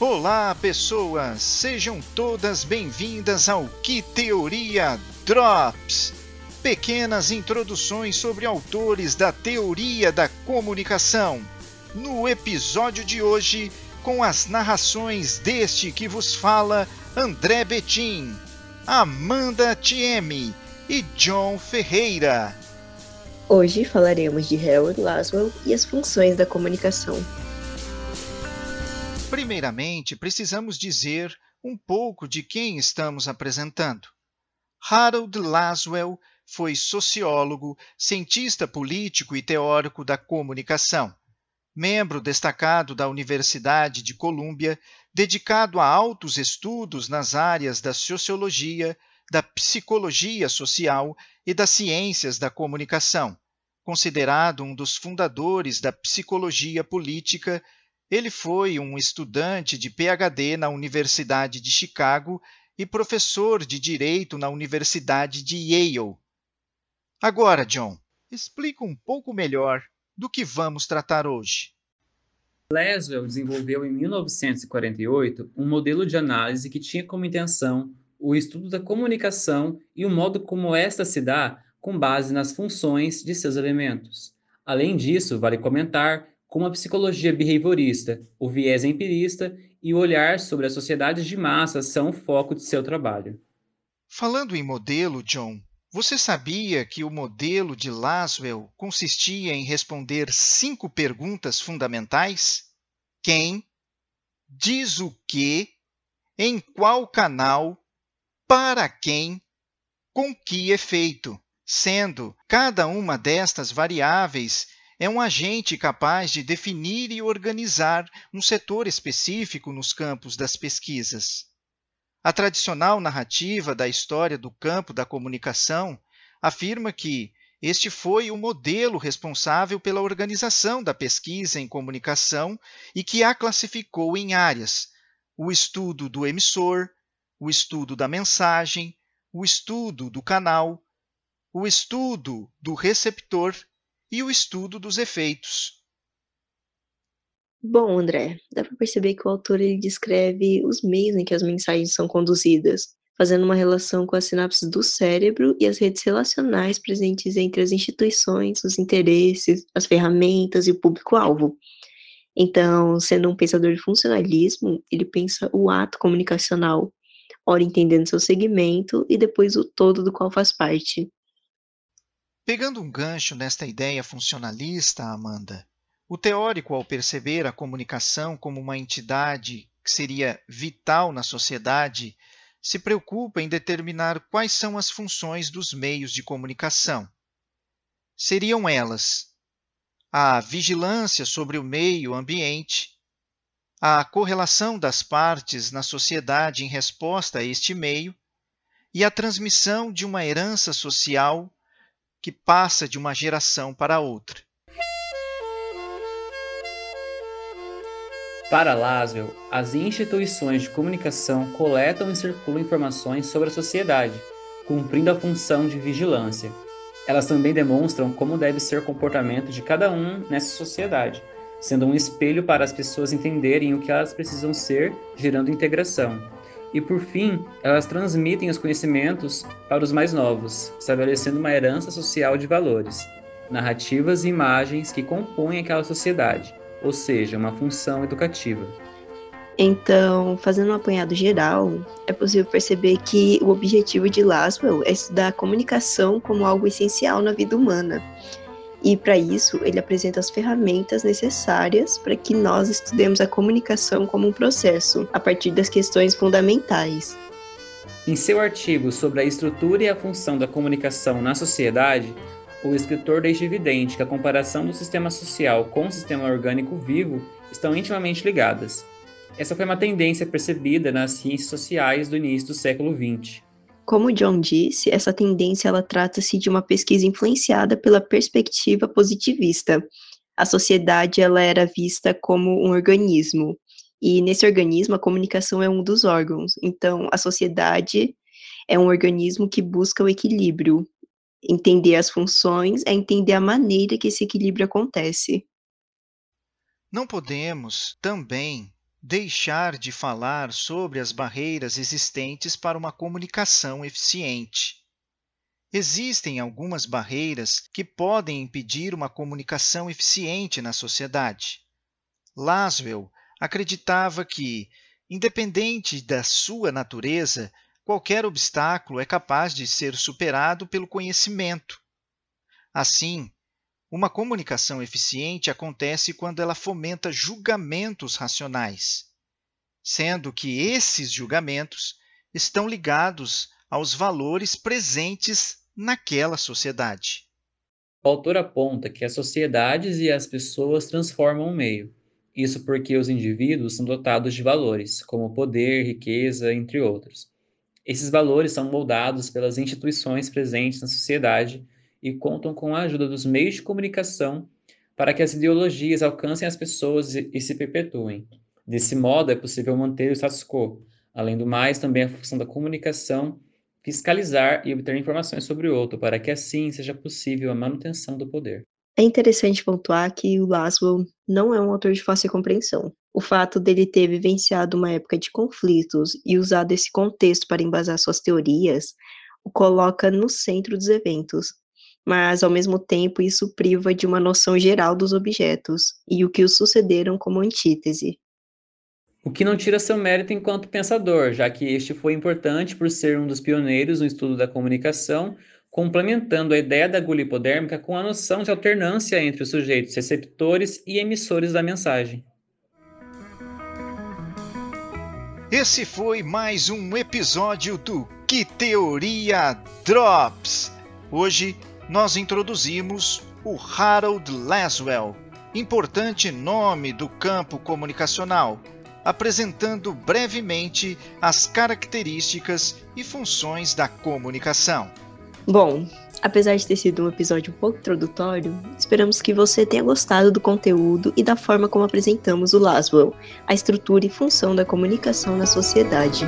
Olá, pessoas! Sejam todas bem-vindas ao Que Teoria Drops! Pequenas introduções sobre autores da teoria da comunicação. No episódio de hoje, com as narrações deste que vos fala André Betim, Amanda Thieme e John Ferreira. Hoje falaremos de Harold Laswell e as funções da comunicação. Primeiramente, precisamos dizer um pouco de quem estamos apresentando. Harold Laswell foi sociólogo, cientista político e teórico da comunicação, membro destacado da Universidade de Colômbia, dedicado a altos estudos nas áreas da sociologia, da psicologia social e das ciências da comunicação. Considerado um dos fundadores da psicologia política ele foi um estudante de PhD na Universidade de Chicago e professor de direito na Universidade de Yale. Agora, John, explica um pouco melhor do que vamos tratar hoje. Laswell desenvolveu em 1948 um modelo de análise que tinha como intenção o estudo da comunicação e o modo como esta se dá com base nas funções de seus elementos. Além disso, vale comentar como a psicologia behaviorista, o viés empirista e o olhar sobre as sociedades de massa são o foco de seu trabalho. Falando em modelo, John, você sabia que o modelo de Laswell consistia em responder cinco perguntas fundamentais? Quem? Diz o que? Em qual canal? Para quem? Com que efeito? Sendo cada uma destas variáveis é um agente capaz de definir e organizar um setor específico nos campos das pesquisas. A tradicional narrativa da história do campo da comunicação afirma que este foi o modelo responsável pela organização da pesquisa em comunicação e que a classificou em áreas: o estudo do emissor, o estudo da mensagem, o estudo do canal, o estudo do receptor e o estudo dos efeitos. Bom, André, dá para perceber que o autor ele descreve os meios em que as mensagens são conduzidas, fazendo uma relação com as sinapses do cérebro e as redes relacionais presentes entre as instituições, os interesses, as ferramentas e o público-alvo. Então, sendo um pensador de funcionalismo, ele pensa o ato comunicacional, ora entendendo seu segmento e depois o todo do qual faz parte. Pegando um gancho nesta ideia funcionalista, Amanda, o teórico, ao perceber a comunicação como uma entidade que seria vital na sociedade, se preocupa em determinar quais são as funções dos meios de comunicação. Seriam elas a vigilância sobre o meio ambiente, a correlação das partes na sociedade em resposta a este meio e a transmissão de uma herança social que passa de uma geração para outra. Para Laswell, as instituições de comunicação coletam e circulam informações sobre a sociedade, cumprindo a função de vigilância. Elas também demonstram como deve ser o comportamento de cada um nessa sociedade, sendo um espelho para as pessoas entenderem o que elas precisam ser, gerando integração. E por fim, elas transmitem os conhecimentos para os mais novos, estabelecendo uma herança social de valores, narrativas e imagens que compõem aquela sociedade, ou seja, uma função educativa. Então, fazendo um apanhado geral, é possível perceber que o objetivo de Laswell é estudar a comunicação como algo essencial na vida humana e para isso, ele apresenta as ferramentas necessárias para que nós estudemos a comunicação como um processo, a partir das questões fundamentais. Em seu artigo sobre a estrutura e a função da comunicação na sociedade, o escritor deixa evidente que a comparação do sistema social com o sistema orgânico vivo estão intimamente ligadas. Essa foi uma tendência percebida nas ciências sociais do início do século XX. Como John disse, essa tendência ela trata-se de uma pesquisa influenciada pela perspectiva positivista. A sociedade ela era vista como um organismo, e nesse organismo a comunicação é um dos órgãos. Então, a sociedade é um organismo que busca o equilíbrio. Entender as funções é entender a maneira que esse equilíbrio acontece. Não podemos também deixar de falar sobre as barreiras existentes para uma comunicação eficiente. Existem algumas barreiras que podem impedir uma comunicação eficiente na sociedade. Laswell acreditava que, independente da sua natureza, qualquer obstáculo é capaz de ser superado pelo conhecimento. Assim, uma comunicação eficiente acontece quando ela fomenta julgamentos racionais, sendo que esses julgamentos estão ligados aos valores presentes naquela sociedade. O autor aponta que as sociedades e as pessoas transformam o meio. Isso porque os indivíduos são dotados de valores, como poder, riqueza, entre outros. Esses valores são moldados pelas instituições presentes na sociedade e contam com a ajuda dos meios de comunicação para que as ideologias alcancem as pessoas e se perpetuem. Desse modo, é possível manter o status quo. Além do mais, também a função da comunicação fiscalizar e obter informações sobre o outro, para que assim seja possível a manutenção do poder. É interessante pontuar que o Laswell não é um autor de fácil compreensão. O fato dele ter vivenciado uma época de conflitos e usado esse contexto para embasar suas teorias o coloca no centro dos eventos, mas ao mesmo tempo isso priva de uma noção geral dos objetos e o que os sucederam como antítese. O que não tira seu mérito enquanto pensador, já que este foi importante por ser um dos pioneiros no estudo da comunicação, complementando a ideia da agulha hipodérmica com a noção de alternância entre os sujeitos receptores e emissores da mensagem. Esse foi mais um episódio do Que Teoria Drops. Hoje nós introduzimos o Harold Laswell, importante nome do campo comunicacional, apresentando brevemente as características e funções da comunicação. Bom, apesar de ter sido um episódio um pouco introdutório, esperamos que você tenha gostado do conteúdo e da forma como apresentamos o Laswell, a estrutura e função da comunicação na sociedade.